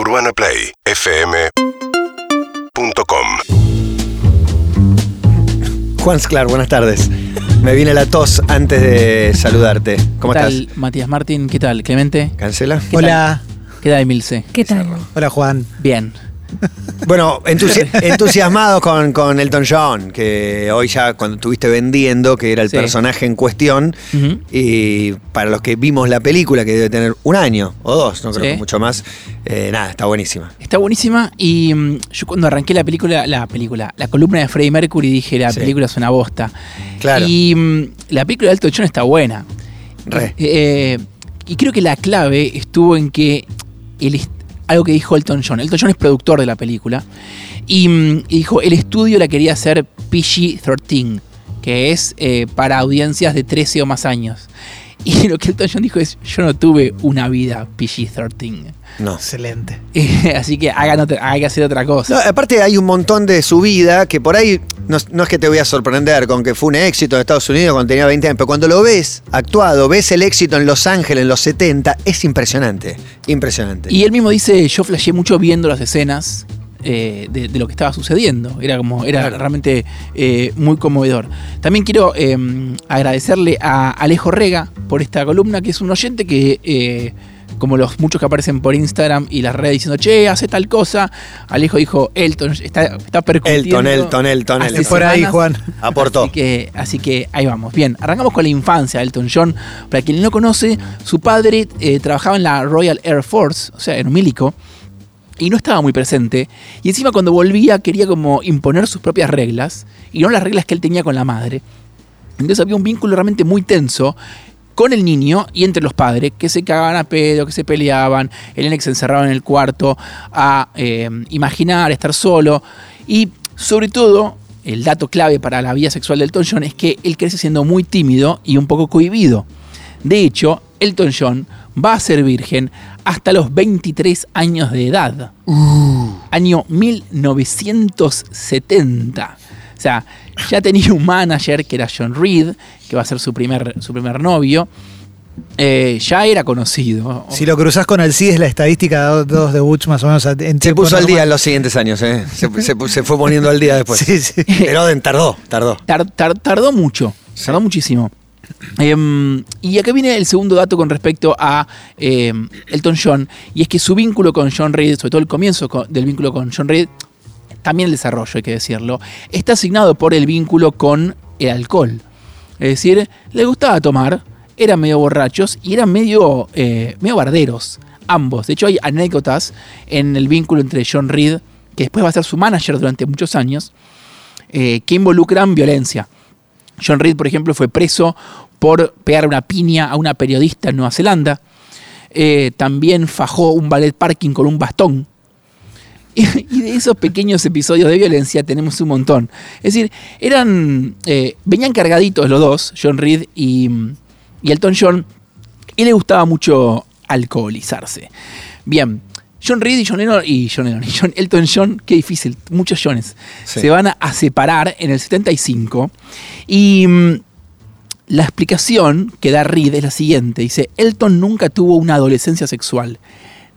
UrbanaPlayFM.com Juan Sclar, buenas tardes. Me viene la tos antes de saludarte. ¿Cómo ¿Qué estás? Matías Martín? ¿Qué tal, Clemente? ¿Cancela? ¿Qué Hola. ¿Qué tal, Emilce? ¿Qué tal? Hola Juan. Bien. Bueno, entusi- entusiasmados con, con Elton John, que hoy ya cuando estuviste vendiendo, que era el Sí. personaje en cuestión, y para los que vimos la película, que debe tener un año o dos, no creo Sí. que mucho más, eh, nada, está buenísima. Está buenísima y mm, yo cuando arranqué la película, la película, la columna de Freddie Mercury dije la Sí. película es una bosta. Claro. Y mm, la película de Elton John está buena. Re. Eh, y creo que la clave estuvo en que el est- algo que dijo Elton John. Elton John es productor de la película. Y, mm, dijo, el estudio la quería hacer PG-13, que es eh, para audiencias de 13 o más años. Y lo que Elton John dijo es, yo no tuve una vida PG-13. No. Excelente. Así que hagan otra- hay que hacer otra cosa. No, aparte hay un montón de su vida que por ahí, no, no es que te voy a sorprender con que fue un éxito en Estados Unidos cuando tenía 20 años, pero cuando lo ves actuado, ves el éxito en Los Ángeles en los 70, es impresionante, impresionante. Y él mismo dice, yo flasheé mucho viendo las escenas eh, de, de lo que estaba sucediendo. Era como, era Claro. realmente eh, muy conmovedor. También quiero eh, agradecerle a Alejo Rega por esta columna, que es un oyente que, eh, como los muchos que aparecen por Instagram y las redes diciendo, che, hace tal cosa, Alejo dijo, Elton, está, está percutiendo. Elton, Elton, Elton, Elton. Por ahí, semanas". Juan. Aportó. Así que, así que ahí vamos. Bien, arrancamos con la infancia de Elton John. Para quien no conoce, su padre eh, trabajaba en la Royal Air Force, o sea, en un milico, y no estaba muy presente. Y encima cuando volvía quería como imponer sus propias reglas, y no las reglas que él tenía con la madre. Entonces había un vínculo realmente muy tenso con el niño y entre los padres, que se cagaban a pedo, que se peleaban, el nene que se encerraba en el cuarto a eh, imaginar, estar solo. Y sobre todo, el dato clave para la vida sexual de Elton John es que él crece siendo muy tímido y un poco cohibido. De hecho, Elton John va a ser virgen hasta los 23 años de edad. Año 1970. O sea, ya tenía un manager que era John Reed, que va a ser su primer, su primer novio. Eh, ya era conocido. Si lo cruzás con Alcides, la estadística de dos de Butch más o menos en Se puso al día en los siguientes años, ¿eh? se, se fue poniendo al día después. Sí, sí. Pero tardó, tardó. Tar- tar- tardó mucho, tardó muchísimo. Em, y acá viene el segundo dato con respecto a em, Elton John, y es que su vínculo con John Reed, sobre todo el comienzo co- del vínculo con John Reed, también el desarrollo, hay que decirlo, está asignado por el vínculo con el alcohol. Es decir, le gustaba tomar, eran medio borrachos y eran medio, eh, medio barderos, ambos. De hecho, hay anécdotas en el vínculo entre John Reed, que después va a ser su manager durante muchos años, eh, que involucran violencia. John Reed, por ejemplo, fue preso por pegar una piña a una periodista en Nueva Zelanda. Eh, también fajó un ballet parking con un bastón. Y, de esos pequeños episodios de violencia tenemos un montón. Es decir, eran. eh, venían cargaditos los dos, John Reed y, y Elton John, y le gustaba mucho alcoholizarse. Bien, John Reed y John Lennon y John Lennon y John Elton John, qué difícil, muchos Johns, Sí. se van a, a separar en el 75 y mm, la explicación que da Reed es la siguiente, dice, Elton nunca tuvo una adolescencia sexual,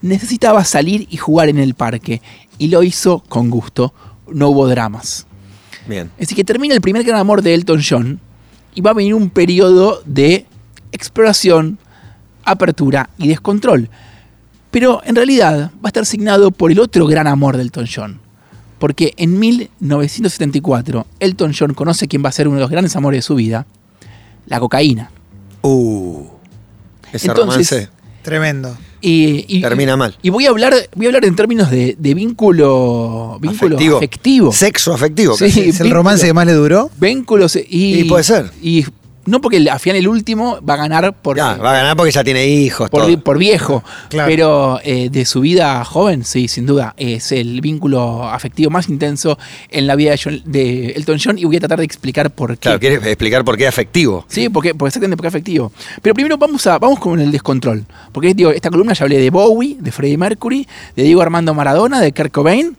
necesitaba salir y jugar en el parque y lo hizo con gusto, no hubo dramas. Bien. Así que termina el primer gran amor de Elton John y va a venir un periodo de exploración, apertura y descontrol. Pero en realidad va a estar signado por el otro gran amor de Elton John. Porque en 1974 Elton John conoce quién va a ser uno de los grandes amores de su vida, la cocaína. Uh. Ese Entonces, romance Tremendo. Y, y- termina mal. y voy a hablar, voy a hablar en términos de, de vínculo, vínculo Afectivo. afectivo. Sexo afectivo. Sí. ¿Es el vínculo. romance que más le duró? Vínculos y, Y puede ser. Y no porque al final el último va a ganar por, Ya, va a ganar porque ya tiene hijos. por, todo. por viejo. Claro. Pero eh, de su vida joven, sí, sin duda. Es el vínculo afectivo más intenso en la vida de, John- de Elton John y voy a tratar de explicar por qué. Claro, ¿quieres explicar por qué afectivo? Sí, porque, porque exactamente porque es afectivo. Pero primero vamos a vamos con el descontrol. Porque digo, esta columna ya hablé de Bowie, de Freddie Mercury, de Diego Armando Maradona, de Kurt Cobain.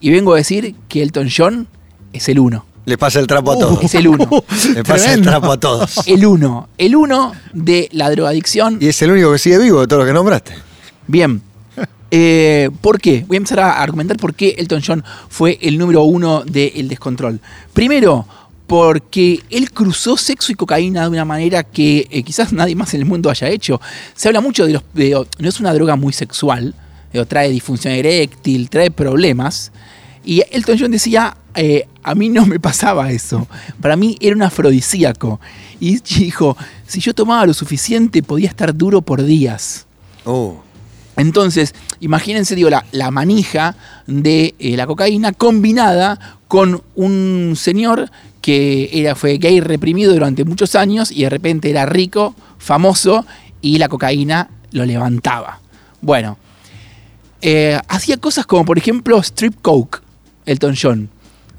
Y vengo a decir que Elton John es el uno. Le pasa el trapo a todos. Es el uno. Le pasa el trapo a todos. El uno. El uno de la drogadicción. Y es el único que sigue vivo de todo lo que nombraste. Bien. Eh, ¿Por qué? Voy a empezar a argumentar por qué Elton John fue el número uno del descontrol. Primero, porque él cruzó sexo y cocaína de una manera que eh, quizás nadie más en el mundo haya hecho. Se habla mucho de los... de- no es una droga muy sexual, trae disfunción eréctil, trae problemas. Y Elton John decía, eh, a mí no me pasaba eso. Para mí era un afrodisíaco. Y dijo, si yo tomaba lo suficiente podía estar duro por días. Uh, Entonces, imagínense, digo, la, la manija de eh, la cocaína combinada con un señor que era, fue gay reprimido durante muchos años y de repente era rico, famoso y la cocaína lo levantaba. Bueno, eh, hacía cosas como, por ejemplo, strip coke, Elton John.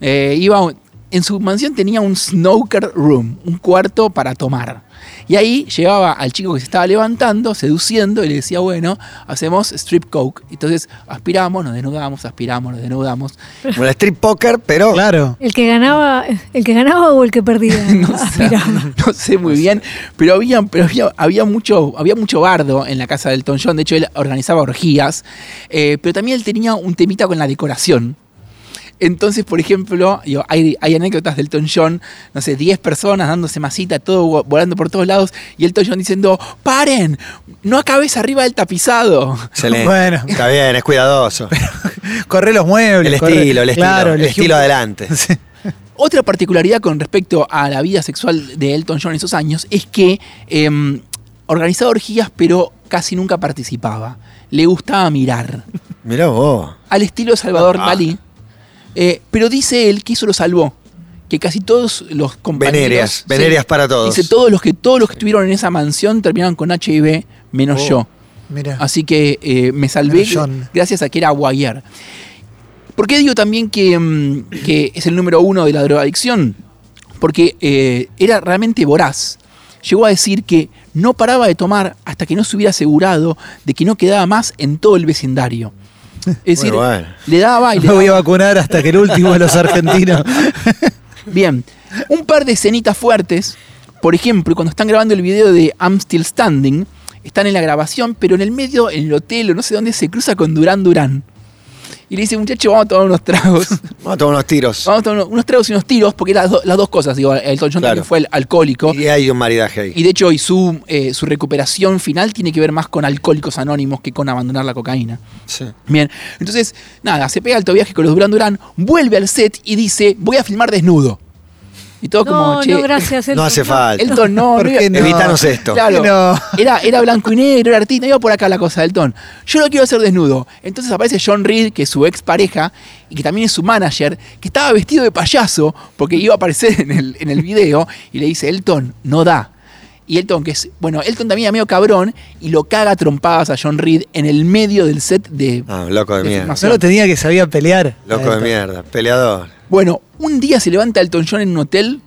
Eh, iba un- en su mansión tenía un snooker room, un cuarto para tomar. Y ahí llevaba al chico que se estaba levantando, seduciendo, y le decía, bueno, hacemos strip coke. Entonces aspiramos, nos desnudamos, aspiramos, nos desnudamos. como el strip poker, pero Claro. El que ganaba, el que ganaba o el que perdía. no, sé, no sé muy bien, pero había, pero había, había mucho, había mucho bardo en la casa del Elton John. De hecho, él organizaba orgías, eh, pero también él tenía un temita con la decoración. Entonces, por ejemplo, digo, hay, hay anécdotas del Elton John, no sé, 10 personas dándose masita, todo vo- volando por todos lados, y el Elton John diciendo, paren, no acabes arriba del tapizado. excelente. Bueno. Está bien, es cuidadoso. Corre los muebles. El corre- estilo, el estilo. Claro, el estilo un- adelante. Sí. Otra particularidad con respecto a la vida sexual de Elton John en esos años es que em, organizaba orgías, pero casi nunca participaba. Le gustaba mirar. Mirá vos. Al estilo Salvador Ah. Dalí. Eh, pero dice él que eso lo salvó. Que casi todos los compañeros. Venerias, sí, venerias para todos. Dice todos los que todos los que estuvieron en esa mansión terminaron con HIV, menos Oh. yo. Mira. Así que eh, me salvé gracias a que era Wire. ¿Por qué digo también que, mm, que es el número uno de la drogadicción? Porque eh, era realmente voraz. Llegó a decir que no paraba de tomar hasta que no se hubiera asegurado de que no quedaba más en todo el vecindario. Es decir, bueno. le daba y le Me voy a vacunar hasta que el último de los argentinos. Bien, un par de escenitas fuertes. Por ejemplo, cuando están grabando el video de I'm Still Standing, están en la grabación, pero en el medio, en el hotel o no sé dónde, se cruza con Durán Durán. Y le dice, muchacho, vamos a tomar unos tragos. Vamos a tomar unos tiros. vamos a tomar unos tragos y unos tiros, porque las, do- las dos cosas. Digo, Elton John Claro. también fue el alcohólico. Y hay un maridaje ahí. Y de hecho, y su, eh, su recuperación final tiene que ver más con alcohólicos anónimos que con abandonar la cocaína. Sí. Bien, entonces, nada, se pega alto viaje con los Durán Durán, vuelve al set y dice, voy a filmar desnudo. Y todo como, No, che, no, gracias. No hace falta. Elton, no, ¿Por no iba- qué no? Evítanos esto. Claro, No. era, era blanco y negro, era artista, iba por acá la cosa Elton. Yo lo quiero hacer desnudo. Entonces aparece John Reed, que es su ex pareja, y que también es su manager, que estaba vestido de payaso, porque iba a aparecer en el, en el video, y le dice, Elton, no da. Y Elton, que es, bueno, Elton también era medio cabrón, y lo caga a trompadas a John Reed en el medio del set de... Ah, loco de de mierda. Solo tenía que sabía pelear. Loco de mierda. Peleador. Bueno, un día se levanta Elton John en un hotel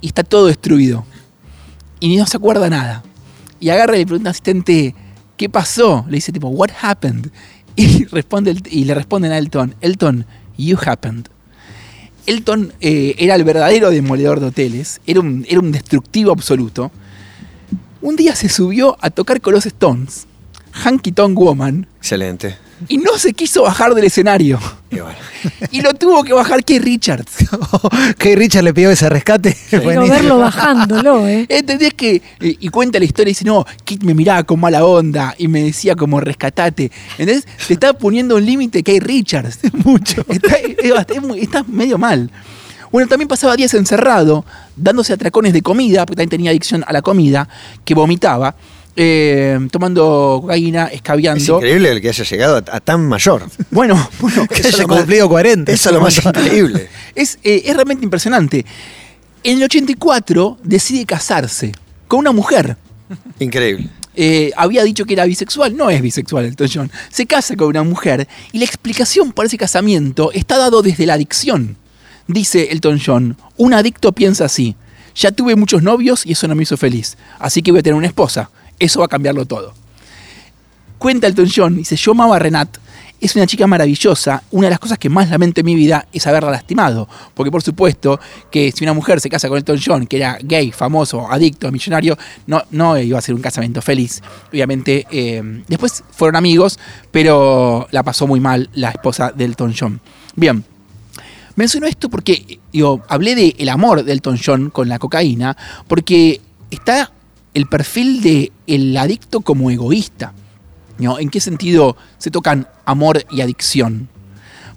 y está todo destruido. Y no se acuerda nada. Y agarra y le pregunta al asistente, ¿qué pasó? Le dice tipo, what happened? Y, le responden a Elton, Elton, you happened. Elton eh, era el verdadero demoledor de hoteles, era un, era destructivo absoluto. Un día se subió a tocar con los Stones, Hanky Tonk Woman, Excelente. Y no se quiso bajar del escenario. Y bueno. Y lo tuvo que bajar Keith Richards. que Richard le pidió ese rescate. Quiero verlo bajándolo, ¿eh? ¿Entendés que? eh, Y cuenta la historia y dice, no, Kit me miraba con mala onda y me decía como rescatate. ¿Entendés? Te está poniendo un límite que hay Richards. Mucho. Está, está medio mal. Bueno, también pasaba días encerrado, dándose atracones de comida, porque también tenía adicción a la comida, que vomitaba, eh, tomando cocaína, Es escabeando. increíble el que haya llegado a, a tan mayor. Bueno, bueno, Que haya es más- cumplido 40. Eso es lo más increíble. Es, eh, es realmente impresionante. En el 84 decide casarse con una mujer. Increíble. Eh, había dicho que era bisexual, no es bisexual Elton John. Se casa con una mujer y la explicación para ese casamiento está dado desde la adicción. Dice Elton John, un adicto piensa así, ya tuve muchos novios y eso no me hizo feliz, así que voy a tener una esposa, eso va a cambiarlo todo. Cuenta Elton John, dice, yo amaba a Renat, es una chica maravillosa. Una de las cosas que más lamento en mi vida es haberla lastimado. Porque por supuesto que si una mujer se casa con Elton John, que era gay, famoso, adicto, millonario, no, no iba a ser un casamiento feliz. Obviamente, eh, después fueron amigos, pero la pasó muy mal la esposa de Elton John. Bien. Menciono esto porque digo, hablé del el amor de Elton John con la cocaína, porque está el perfil del el adicto como egoísta. ¿no? ¿En qué sentido se tocan amor y adicción?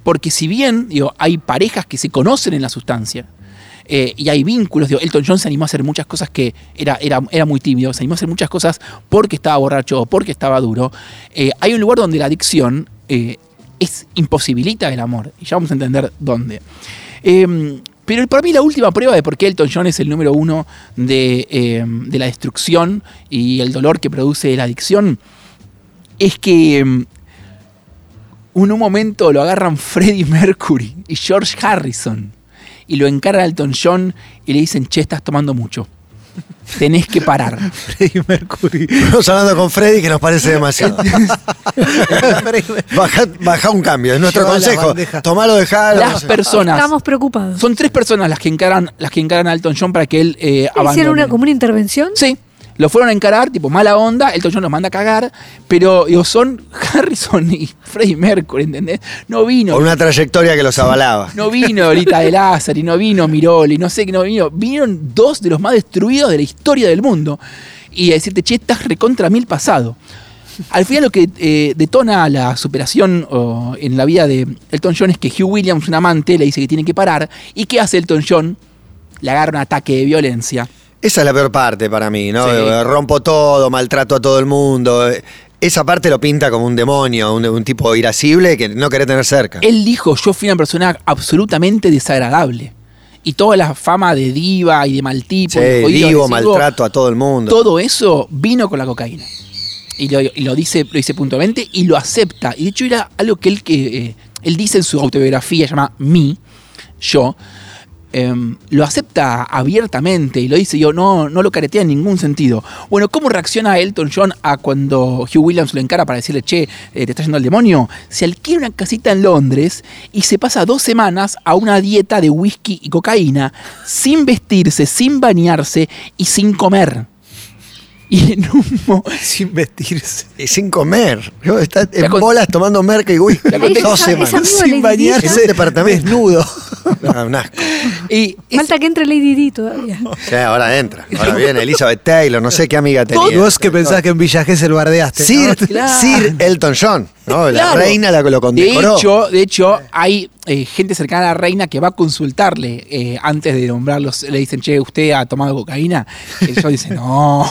Porque si bien digo, hay parejas que se conocen en la sustancia, eh, y hay vínculos. Digo, Elton John se animó a hacer muchas cosas que era, era, era muy tímido, se animó a hacer muchas cosas porque estaba borracho o porque estaba duro. Eh, hay un lugar donde la adicción eh, es imposibilita el amor, y ya vamos a entender dónde. Pero para mí la última prueba de por qué Elton John es el número uno de, eh, de la destrucción y el dolor que produce la adicción es que mm, en un momento lo agarran Freddie Mercury y George Harrison y lo encaran a Elton John y le dicen, che, estás tomando mucho. Tenés que parar. Freddie Mercury. Estamos hablando con Freddy que nos parece demasiado. baja, baja un cambio, es nuestro Lleva la consejo. bandeja. Tomalo, dejalo. Las personas. Estamos preocupados. Son tres personas las que encaran, las que encaran a Elton John para que él eh, abandone. ¿Hicieron una, como una intervención? Sí. Lo fueron a encarar, tipo mala onda, Elton John los manda a cagar, pero digo, son Harrison y Freddie Mercury, ¿entendés? No vino. Por una trayectoria que los avalaba. No vino ahorita de Lázaro y no vino Miroli, no sé qué no vino. Vinieron dos de los más destruidos de la historia del mundo. Y a decirte, che, estás recontra mil pasado. Al final lo que eh, detona la superación en la vida de Elton John es que Hugh Williams, un amante, le dice que tiene que parar. ¿Y qué hace Elton John? Le agarra un ataque de violencia. Esa es la peor parte para mí, ¿no? Sí. Eh, Rompo todo, maltrato a todo el mundo. Eh, Esa parte lo pinta como un demonio, un, un tipo irascible que no querés tener cerca. Él dijo, yo fui una persona absolutamente desagradable. Y toda la fama de diva y de mal tipo, Sí, de jodido, agresivo, maltrato a todo el mundo. todo eso vino con la cocaína. Y lo, y lo dice, lo dice puntualmente y lo acepta. Y de hecho era algo que él, que, eh, él dice en su autobiografía, se llama Me, yo. Em, lo acepta abiertamente y lo dice yo, no, no lo caretea en ningún sentido. Bueno, ¿cómo reacciona Elton John a cuando Hugh Williams lo encara para decirle, che, eh, te está yendo al demonio? Se alquila una casita en Londres y se pasa dos semanas a una dieta de whisky y cocaína, sin vestirse, sin bañarse y sin comer. Y en un mo- Sin vestirse. Y sin comer. Yo está en bolas tomando merca y whisky. Dos semanas. Sin bañarse. En un departamento. Desnudo. No, un asco. y es- Falta que entre Lady Di todavía. Sí, ahora entra. Ahora viene Elizabeth Taylor, no sé qué amiga tenía. Vos que pensás que en Villa Gesell bardeaste. Sir, ¿no? Claro. Sir Elton John, ¿no? La Claro. reina la que lo De condecoró. hecho, de hecho, hay eh, gente cercana a la reina que va a consultarle eh, antes de nombrarlos. Le dicen, che, ¿usted ha tomado cocaína? Y ellos dicen, no,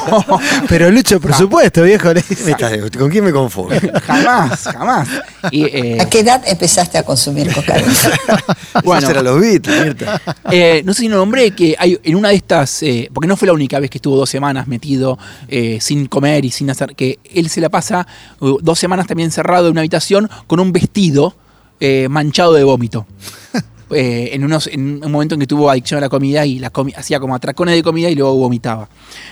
Pero Lucho, por supuesto, viejo. le dice. ¿Con quién me confundo? jamás, jamás. Y, eh, ¿A qué edad empezaste a consumir cocaína? Bueno. Eran los Beatles, Mirta. eh, no sé si no nombré que hay en una de estas, eh, porque no fue la única vez que estuvo dos semanas metido eh, sin comer y sin hacer, que él se la pasa uh, dos semanas también encerrado en una habitación con un vestido eh, manchado de vómito. Eh, en, unos, en un momento en que tuvo adicción a la comida y la comi- hacía como atracones de comida y luego vomitaba.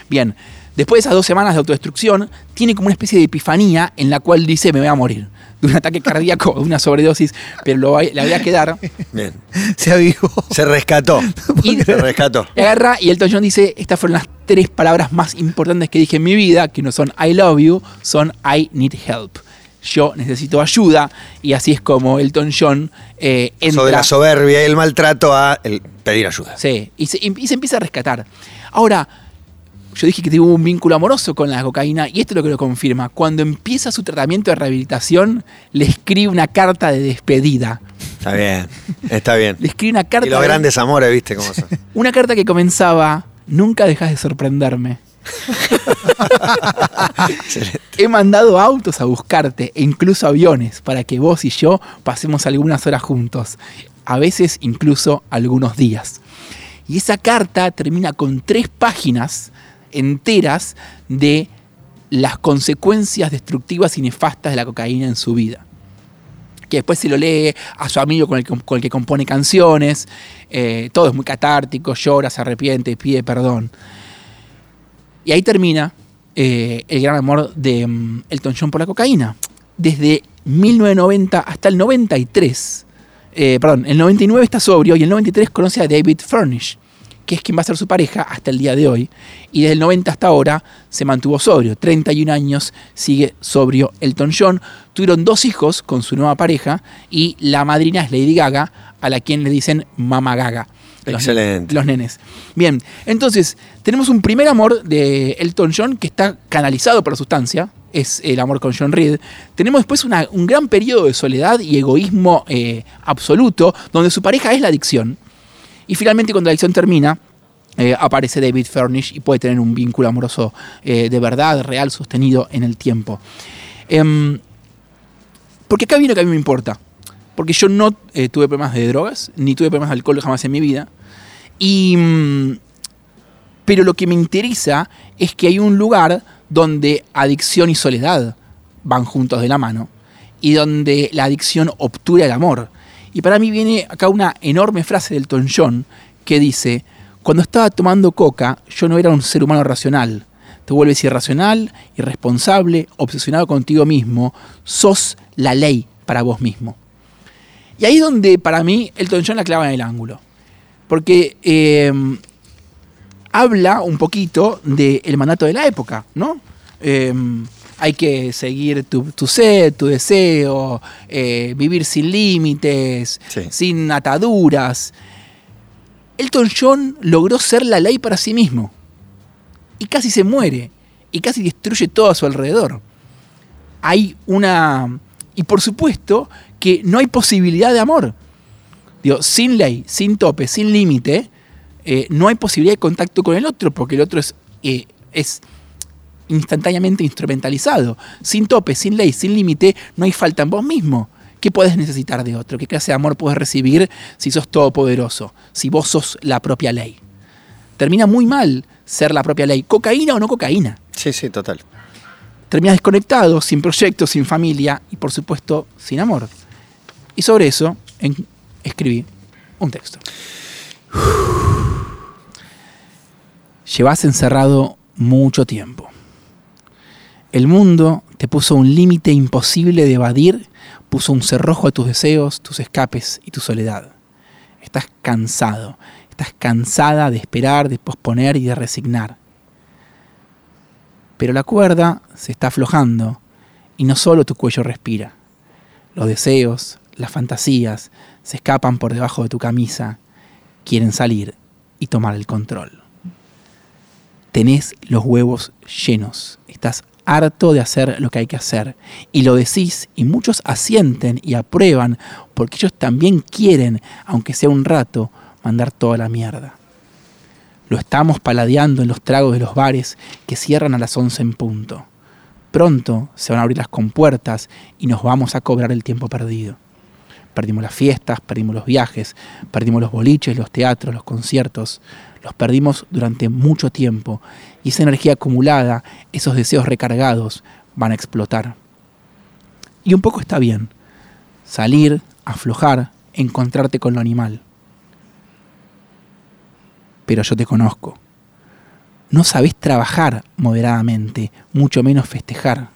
Bien, después de esas dos semanas de autodestrucción, tiene como una especie de epifanía en la cual dice me voy a morir de un ataque cardíaco, de una sobredosis, pero lo, va- le voy a quedar. Bien. Se avivó. Se rescató. Y- Se rescató. Y agarra y Elton John dice, estas fueron las tres palabras más importantes que dije en mi vida, que no son I love you, son I need help. Yo necesito ayuda y así es como Elton John eh, entra. Sobre la soberbia y el maltrato a el pedir ayuda. Sí, y se, y se empieza a rescatar. Ahora, yo dije que tuvo un vínculo amoroso con la cocaína y esto es lo que lo confirma. Cuando empieza su tratamiento de rehabilitación, le escribe una carta de despedida. Está bien, está bien. Le escribe una carta Y los de- grandes amores, viste cómo son. Una carta que comenzaba, nunca dejas de sorprenderme. He mandado autos a buscarte e incluso aviones para que vos y yo pasemos algunas horas juntos, a veces incluso algunos días. Y esa carta termina con tres páginas enteras de las consecuencias destructivas y nefastas de la cocaína en su vida. Que después se lo lee a su amigo con el, que- con el que compone canciones, eh, todo es muy catártico, llora, se arrepiente, pide perdón. Y ahí termina eh, el gran amor de mm, Elton John por la cocaína. Desde 1990 hasta el 93. eh, perdón, el 99 está sobrio y el 93 conoce a David Furnish, que es quien va a ser su pareja hasta el día de hoy. Y desde el 90 hasta ahora se mantuvo sobrio. 31 años sigue sobrio Elton John. Tuvieron dos hijos con su nueva pareja y la madrina es Lady Gaga, a la quien le dicen Mama Gaga. Los- Excelente. Los nenes. Bien, entonces tenemos un primer amor de Elton John que está canalizado por la sustancia, es el amor con John Reed. Tenemos después una- un gran periodo de soledad y egoísmo eh, absoluto, donde su pareja es la adicción. Y finalmente cuando la adicción termina, eh, aparece David Furnish y puede tener un vínculo amoroso eh, de verdad, real, sostenido en el tiempo. Em, porque acá viene lo que a mí me importa. Porque yo no eh, tuve problemas de drogas, ni tuve problemas de alcohol jamás en mi vida. Y, mm, pero lo que me interesa es que hay un lugar donde adicción y soledad van juntos de la mano y donde la adicción obtura el amor. Y para mí viene acá una enorme frase del John que dice, cuando estaba tomando coca yo no era un ser humano racional. Te vuelves irracional, irresponsable, obsesionado contigo mismo, sos la ley para vos mismo. Y ahí es donde para mí Elton John la clava en el ángulo. Porque eh, habla un poquito del mandato de la época, ¿no? Eh, hay que seguir tu, tu sed, tu deseo, eh, vivir sin límites, Sí. sin ataduras. Elton John logró ser la ley para sí mismo. Y casi se muere. Y casi destruye todo a su alrededor. Hay una... Y por supuesto que no hay posibilidad de amor. Digo, sin ley, sin tope, sin límite, eh, no hay posibilidad de contacto con el otro, porque el otro es, eh, es instantáneamente instrumentalizado. Sin tope, sin ley, sin límite, no hay falta en vos mismo. ¿Qué puedes necesitar de otro? ¿Qué clase de amor puedes recibir si sos todopoderoso? Si vos sos la propia ley. Termina muy mal ser la propia ley. ¿Cocaína o no cocaína? Sí, sí, total. Terminas desconectado, sin proyectos, sin familia y por supuesto sin amor. Y sobre eso escribí un texto. Llevas encerrado mucho tiempo. El mundo te puso un límite imposible de evadir, puso un cerrojo a tus deseos, tus escapes y tu soledad. Estás cansado, estás cansada de esperar, de posponer y de resignar. Pero la cuerda se está aflojando y no solo tu cuello respira. Los deseos, las fantasías se escapan por debajo de tu camisa, quieren salir y tomar el control. Tenés los huevos llenos, estás harto de hacer lo que hay que hacer y lo decís y muchos asienten y aprueban porque ellos también quieren, aunque sea un rato, mandar toda la mierda. Lo estamos paladeando en los tragos de los bares que cierran a las 11 en punto. Pronto se van a abrir las compuertas y nos vamos a cobrar el tiempo perdido. Perdimos las fiestas, perdimos los viajes, perdimos los boliches, los teatros, los conciertos. Los perdimos durante mucho tiempo y esa energía acumulada, esos deseos recargados, van a explotar. Y un poco está bien. Salir, aflojar, encontrarte con lo animal. Pero yo te conozco. No sabés trabajar moderadamente, mucho menos festejar.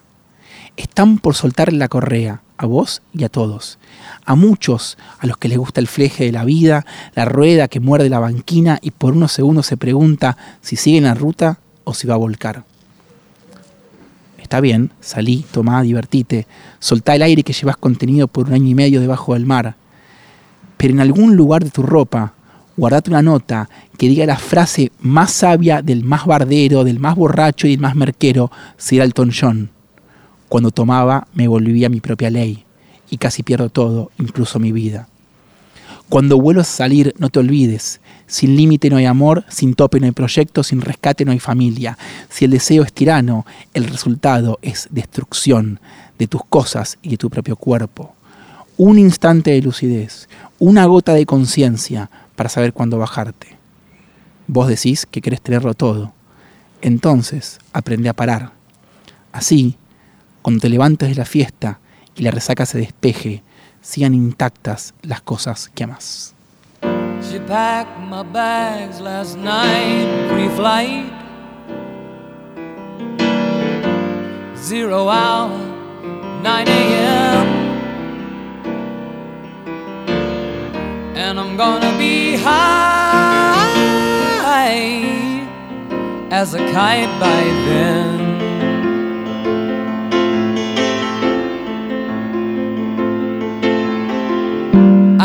Están por soltar la correa, a vos y a todos. A muchos, a los que les gusta el fleje de la vida, la rueda que muerde la banquina y por unos segundos se pregunta si sigue la ruta o si va a volcar. Está bien, salí, tomá, divertite, soltá el aire que llevas contenido por un año y medio debajo del mar. Pero en algún lugar de tu ropa, guardate una nota que diga la frase más sabia del más bardero, del más borracho y del más merquero, Sir Elton John. Cuando tomaba me volvía mi propia ley y casi pierdo todo, incluso mi vida. Cuando vuelvas a salir, no te olvides. Sin límite no hay amor, sin tope no hay proyecto, sin rescate no hay familia. Si el deseo es tirano, el resultado es destrucción de tus cosas y de tu propio cuerpo. Un instante de lucidez, una gota de conciencia para saber cuándo bajarte. Vos decís que querés tenerlo todo. Entonces, aprende a parar. Así, cuando te levantes de la fiesta y la resaca se despeje, sigan intactas las cosas que amas. She packed my bags last night, pre-flight. Zero hour, 9 a.m. And I'm gonna be high as a kite by then.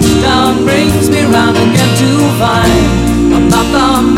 touchdown brings me round again to find I'm not the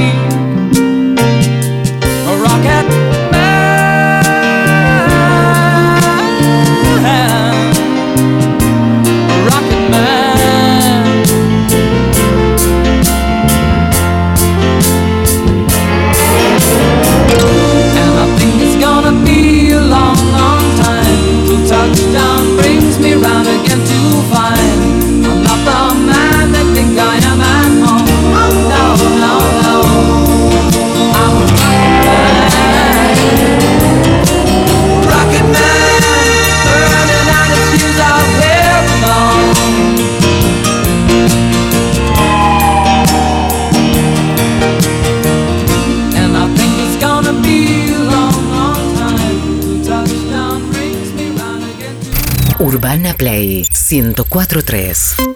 413.